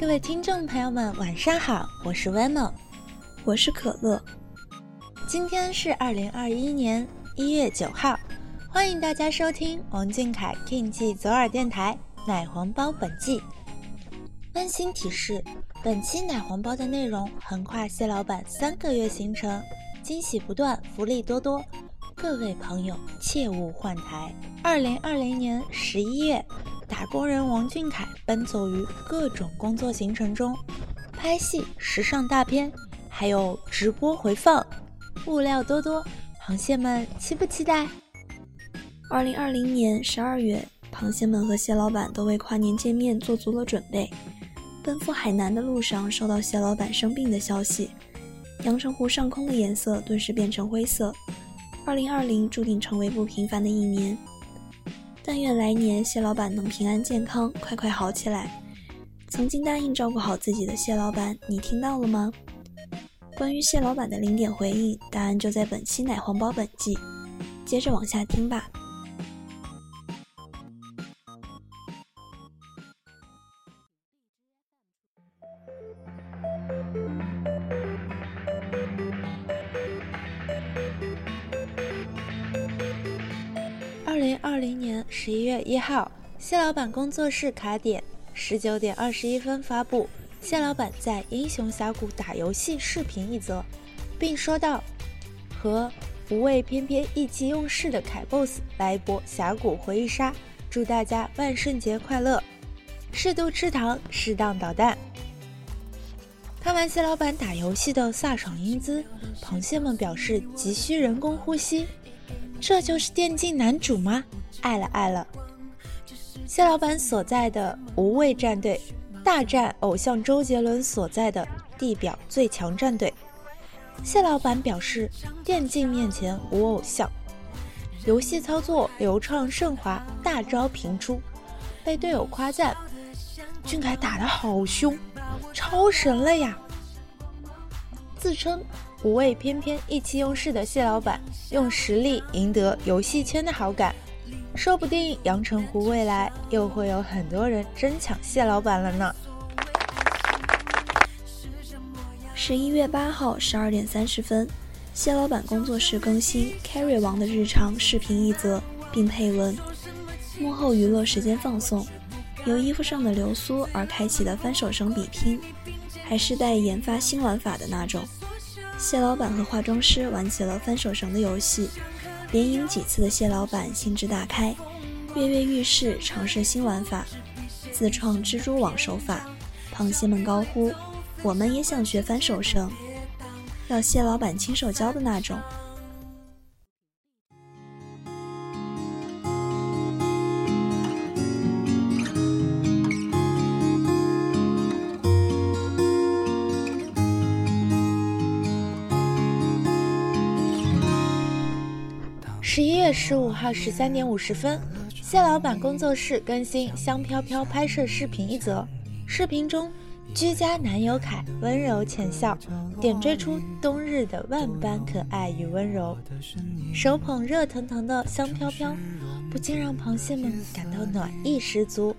各位听众朋友们，晚上好，我是 Vano，我是可乐。今天是二零二一年一月九号，欢迎大家收听王俊凯 King 记左耳电台奶黄包本季。温馨提示：本期奶黄包的内容横跨蟹老板三个月行程，惊喜不断，福利多多，各位朋友切勿换台。二零二零年十一月。打工人王俊凯奔走于各种工作行程中，拍戏、时尚大片，还有直播回放，物料多多，螃蟹们期不期待？二零二零年十二月，螃蟹们和蟹老板都为跨年见面做足了准备。奔赴海南的路上，收到蟹老板生病的消息，阳澄湖上空的颜色顿时变成灰色。二零二零注定成为不平凡的一年。但愿来年蟹老板能平安健康，快快好起来。曾经答应照顾好自己的蟹老板，你听到了吗？关于蟹老板的零点回应，答案就在本期奶黄包本季。接着往下听吧。一号，蟹老板工作室卡点十九点二十一分发布蟹老板在英雄峡谷打游戏视频一则，并说道：“和不畏翩翩意气用事的凯 boss 来一波峡谷回忆杀，祝大家万圣节快乐！适度吃糖，适当捣蛋。”看完蟹老板打游戏的飒爽英姿，螃蟹们表示急需人工呼吸。这就是电竞男主吗？爱了爱了！蟹老板所在的无畏战队大战偶像周杰伦所在的地表最强战队。蟹老板表示，电竞面前无偶像，游戏操作流畅顺滑，大招频出，被队友夸赞：“俊凯打得好凶，超神了呀！”自称。无畏翩翩意气用事的蟹老板，用实力赢得游戏圈的好感，说不定阳澄湖未来又会有很多人争抢蟹老板了呢。十一月八号十二点三十分，蟹老板工作室更新 Carry 王的日常视频一则，并配文：幕后娱乐时间放送，由衣服上的流苏而开启的翻手绳比拼，还是带研发新玩法的那种。蟹老板和化妆师玩起了翻手绳的游戏，连赢几次的蟹老板兴致大开，跃跃欲试尝试新玩法，自创蜘蛛网手法。螃蟹们高呼：“我们也想学翻手绳，要蟹老板亲手教的那种。”十五号十三点五十分，蟹老板工作室更新香飘飘拍摄视频一则。视频中，居家男友凯温柔浅笑，点缀出冬日的万般可爱与温柔。手捧热腾腾的香飘飘，不禁让螃蟹们感到暖意十足。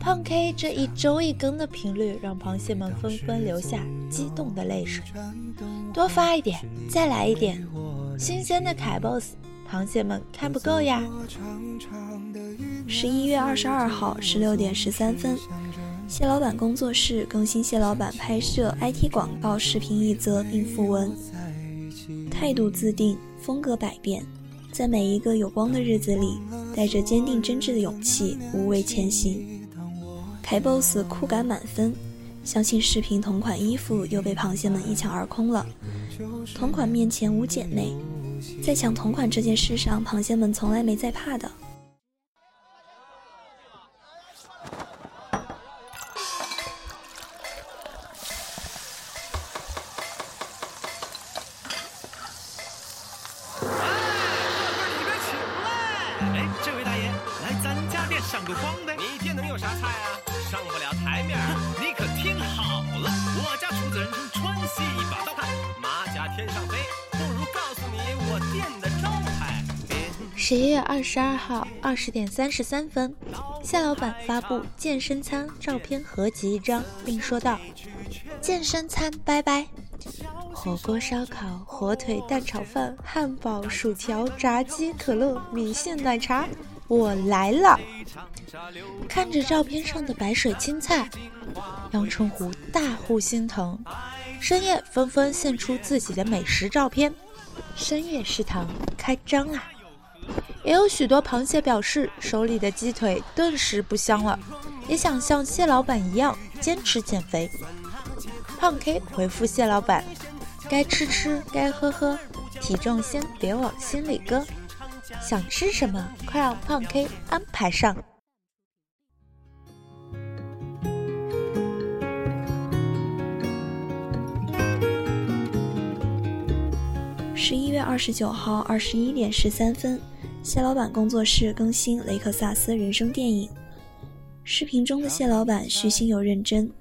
胖 K 这一周一更的频率，让螃蟹们纷纷流下激动的泪水。多发一点，再来一点，新鲜的凯 boss，螃蟹们看不够呀。十一月二十二号十六点十三分，蟹老板工作室更新蟹老板拍摄 IT 广告视频一则，并附文：态度自定，风格百变，在每一个有光的日子里，带着坚定真挚的勇气，无畏前行。凯 boss 酷感满分，相信视频同款衣服又被螃蟹们一抢而空了。同款面前无姐妹，在抢同款这件事上，螃蟹们从来没在怕的。上个光呗！你店能有啥菜啊？上不了台面 你可听好了，我家厨子人称川西一把十一月二十二号二十点三十三分，夏老板发布健身餐照片合集一张，并说道：“健身餐拜拜，火锅、烧烤、火腿、蛋炒饭、汉堡、薯条、炸鸡、可乐、米线、奶茶。”我来了，看着照片上的白水青菜，阳澄湖大呼心疼。深夜纷纷献出自己的美食照片，深夜食堂开张啦！也有许多螃蟹表示手里的鸡腿顿时不香了，也想像蟹老板一样坚持减肥。胖 K 回复蟹老板：该吃吃，该喝喝，体重先别往心里搁。想吃什么，快让胖 K 安排上。十一月二十九号二十一点十三分，谢老板工作室更新雷克萨斯人生电影。视频中的谢老板虚心又认真，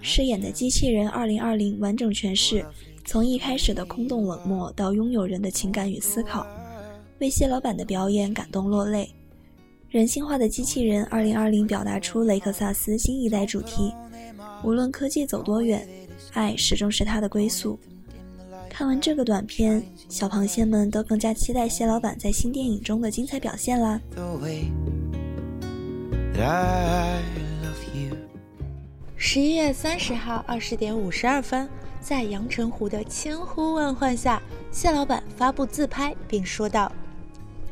饰演的机器人二零二零完整诠释从一开始的空洞冷漠到拥有人的情感与思考。为谢老板的表演感动落泪，人性化的机器人二零二零表达出雷克萨斯新一代主题。无论科技走多远，爱始终是他的归宿。看完这个短片，小螃蟹们都更加期待蟹老板在新电影中的精彩表现啦！十一月三十号二十点五十二分，在阳澄湖的千呼万唤下，蟹老板发布自拍，并说道。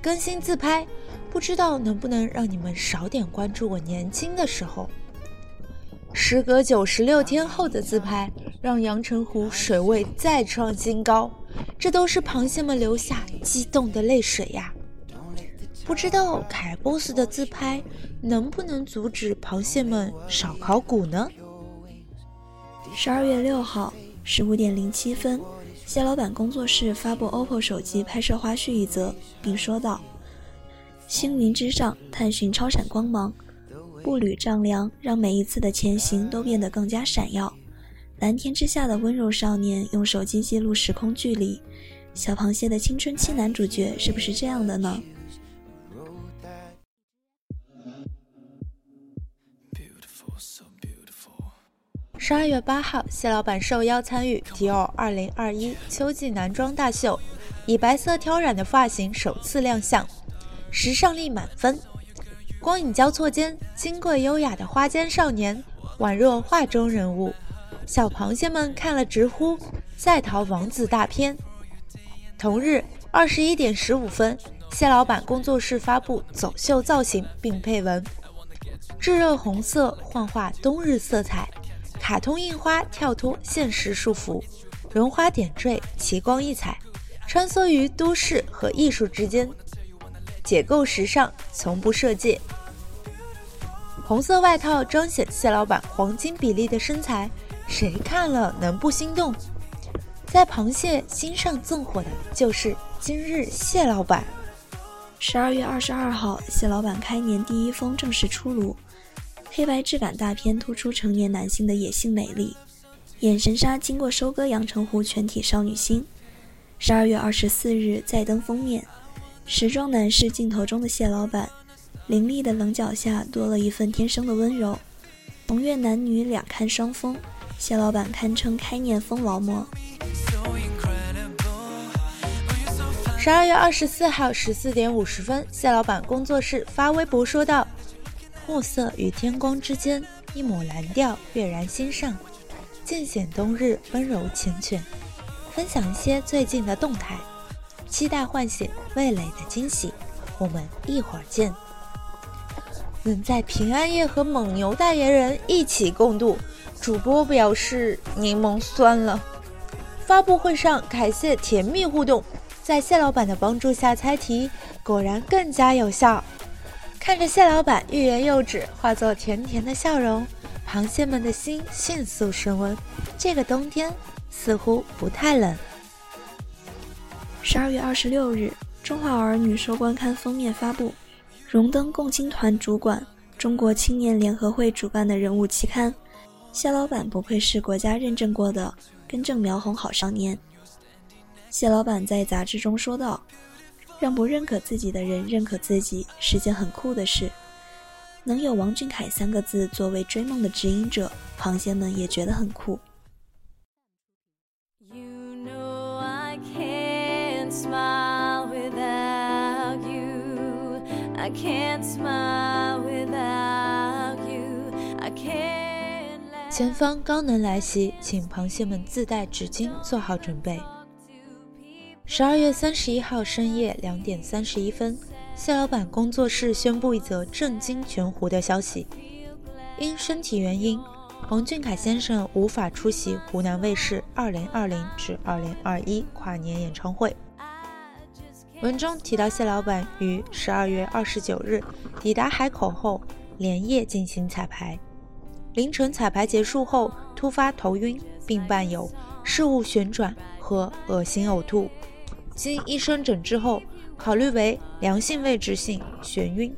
更新自拍，不知道能不能让你们少点关注我年轻的时候。时隔九十六天后的自拍，让阳澄湖水位再创新高，这都是螃蟹们流下激动的泪水呀！不知道凯 boss 的自拍能不能阻止螃蟹们少考古呢？十二月六号十五点零七分。谢老板工作室发布 OPPO 手机拍摄花絮一则，并说道：“星云之上探寻超闪光芒，步履丈量让每一次的前行都变得更加闪耀。蓝天之下的温柔少年用手机记录时空距离，小螃蟹的青春期男主角是不是这样的呢？”十二月八号，谢老板受邀参与迪奥二零二一秋季男装大秀，以白色挑染的发型首次亮相，时尚力满分。光影交错间，金贵优雅的花间少年宛若画中人物，小螃蟹们看了直呼在逃王子大片。同日二十一点十五分，谢老板工作室发布走秀造型，并配文：炙热红色幻化冬日色彩。卡通印花跳脱现实束缚，绒花点缀，奇光异彩，穿梭于都市和艺术之间，解构时尚，从不设界。红色外套彰显蟹老板黄金比例的身材，谁看了能不心动？在螃蟹心上纵火的就是今日蟹老板。十二月二十二号，蟹老板开年第一封正式出炉。黑白质感大片突出成年男性的野性美丽，眼神杀经过收割阳澄湖全体少女心。十二月二十四日再登封面，时装男士镜头中的蟹老板，凌厉的棱角下多了一份天生的温柔。红月男女两看双峰，谢老板堪称开年风劳模。十二月二十四号十四点五十分，谢老板工作室发微博说道：“暮色与天光之间，一抹蓝调跃然心上，尽显冬日温柔缱绻。分享一些最近的动态，期待唤醒味蕾的惊喜。我们一会儿见。”能在平安夜和蒙牛代言人一起共度，主播表示柠檬酸了。发布会上，凯谢甜蜜互动，在谢老板的帮助下猜题，果然更加有效。看着谢老板欲言又止，化作甜甜的笑容，螃蟹们的心迅速升温。这个冬天似乎不太冷。十二月二十六日，中华儿女收官刊封面发布，荣登共青团主管、中国青年联合会主办的人物期刊。谢老板不愧是国家认证过的。根正苗红好少年，谢老板在杂志中说道：“让不认可自己的人认可自己是件很酷的事。能有王俊凯三个字作为追梦的指引者，螃蟹们也觉得很酷。”前方高能来袭，请螃蟹们自带纸巾做好准备。十二月三十一号深夜两点三十一分，谢老板工作室宣布一则震惊全湖的消息：因身体原因，王俊凯先生无法出席湖南卫视二零二零至二零二一跨年演唱会。文中提到，谢老板于十二月二十九日抵达海口后，连夜进行彩排。凌晨彩排结束后，突发头晕，并伴有事物旋转和恶心呕吐。经医生诊治后，考虑为良性位置性眩晕，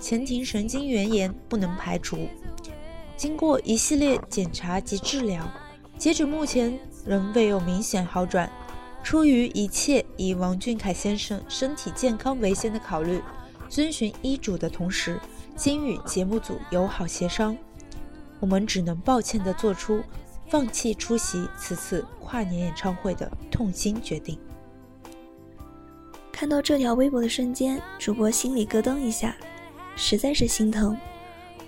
前庭神经元炎不能排除。经过一系列检查及治疗，截止目前仍未有明显好转。出于一切以王俊凯先生身体健康为先的考虑，遵循医嘱的同时，经与节目组友好协商。我们只能抱歉地做出放弃出席此次跨年演唱会的痛心决定。看到这条微博的瞬间，主播心里咯噔一下，实在是心疼。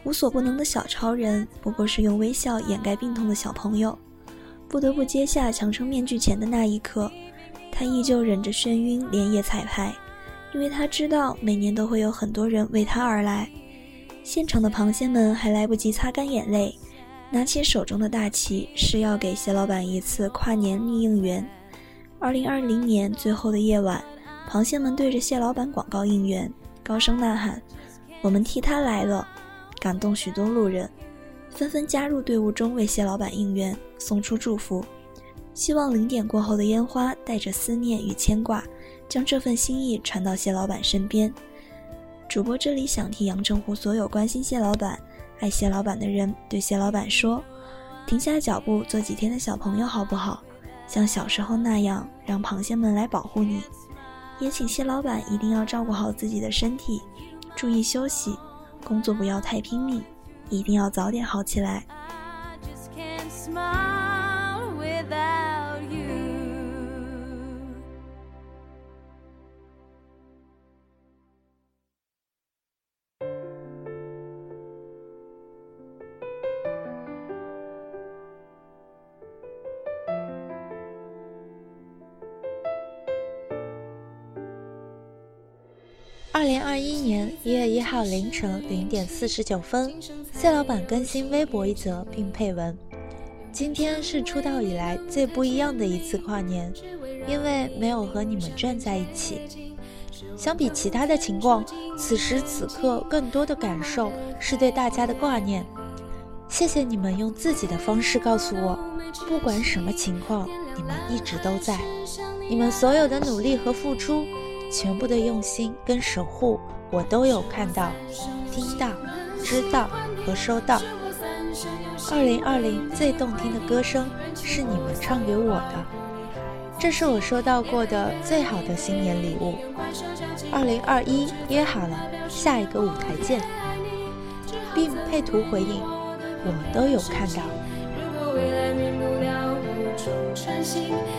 无所不能的小超人，不过是用微笑掩盖病痛的小朋友。不得不接下强撑面具前的那一刻，他依旧忍着眩晕连夜彩排，因为他知道每年都会有很多人为他而来。现场的螃蟹们还来不及擦干眼泪，拿起手中的大旗，是要给蟹老板一次跨年逆应援。二零二零年最后的夜晚，螃蟹们对着蟹老板广告应援，高声呐喊：“我们替他来了！”感动许多路人，纷纷加入队伍中为蟹老板应援，送出祝福，希望零点过后的烟花带着思念与牵挂，将这份心意传到谢老板身边。主播这里想替阳澄湖所有关心谢老板、爱谢老板的人对谢老板说：停下脚步，做几天的小朋友好不好？像小时候那样，让螃蟹们来保护你。也请谢老板一定要照顾好自己的身体，注意休息，工作不要太拼命，一定要早点好起来。一月一号凌晨零点四十九分，谢老板更新微博一则，并配文：“今天是出道以来最不一样的一次跨年，因为没有和你们站在一起。相比其他的情况，此时此刻更多的感受是对大家的挂念。谢谢你们用自己的方式告诉我，不管什么情况，你们一直都在。你们所有的努力和付出。”全部的用心跟守护，我都有看到、听到、知道和收到。二零二零最动听的歌声是你们唱给我的，这是我收到过的最好的新年礼物。二零二一约好了，下一个舞台见，并配图回应，我都有看到。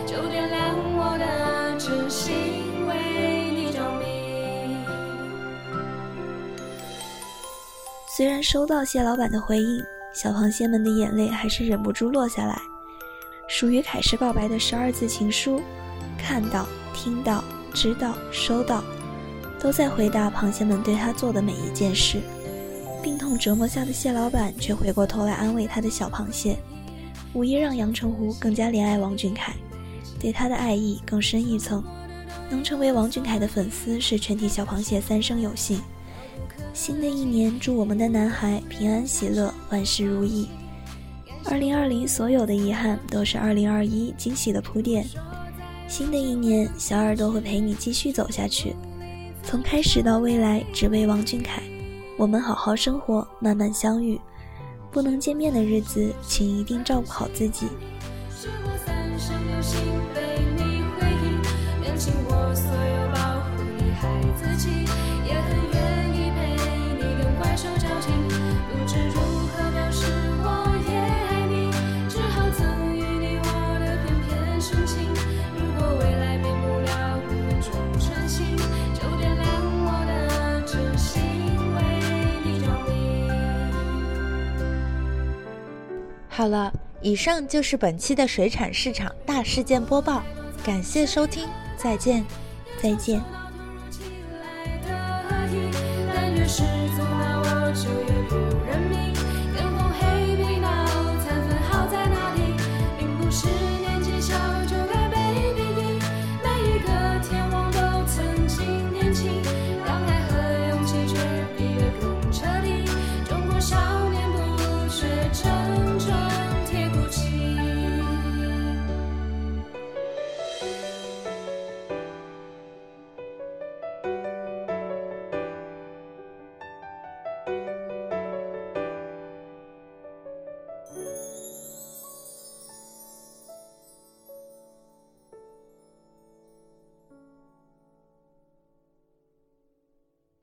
就点亮我的虽然收到谢老板的回应，小螃蟹们的眼泪还是忍不住落下来。属于凯氏告白的十二字情书，看到、听到、知道、收到，都在回答螃蟹们对他做的每一件事。病痛折磨下的谢老板却回过头来安慰他的小螃蟹，无疑让阳澄湖更加怜爱王俊凯，对他的爱意更深一层。能成为王俊凯的粉丝，是全体小螃蟹三生有幸。新的一年，祝我们的男孩平安喜乐，万事如意。二零二零所有的遗憾，都是二零二一惊喜的铺垫。新的一年，小耳朵会陪你继续走下去，从开始到未来，只为王俊凯。我们好好生活，慢慢相遇。不能见面的日子，请一定照顾好自己。好了，以上就是本期的水产市场大事件播报，感谢收听，再见，再见。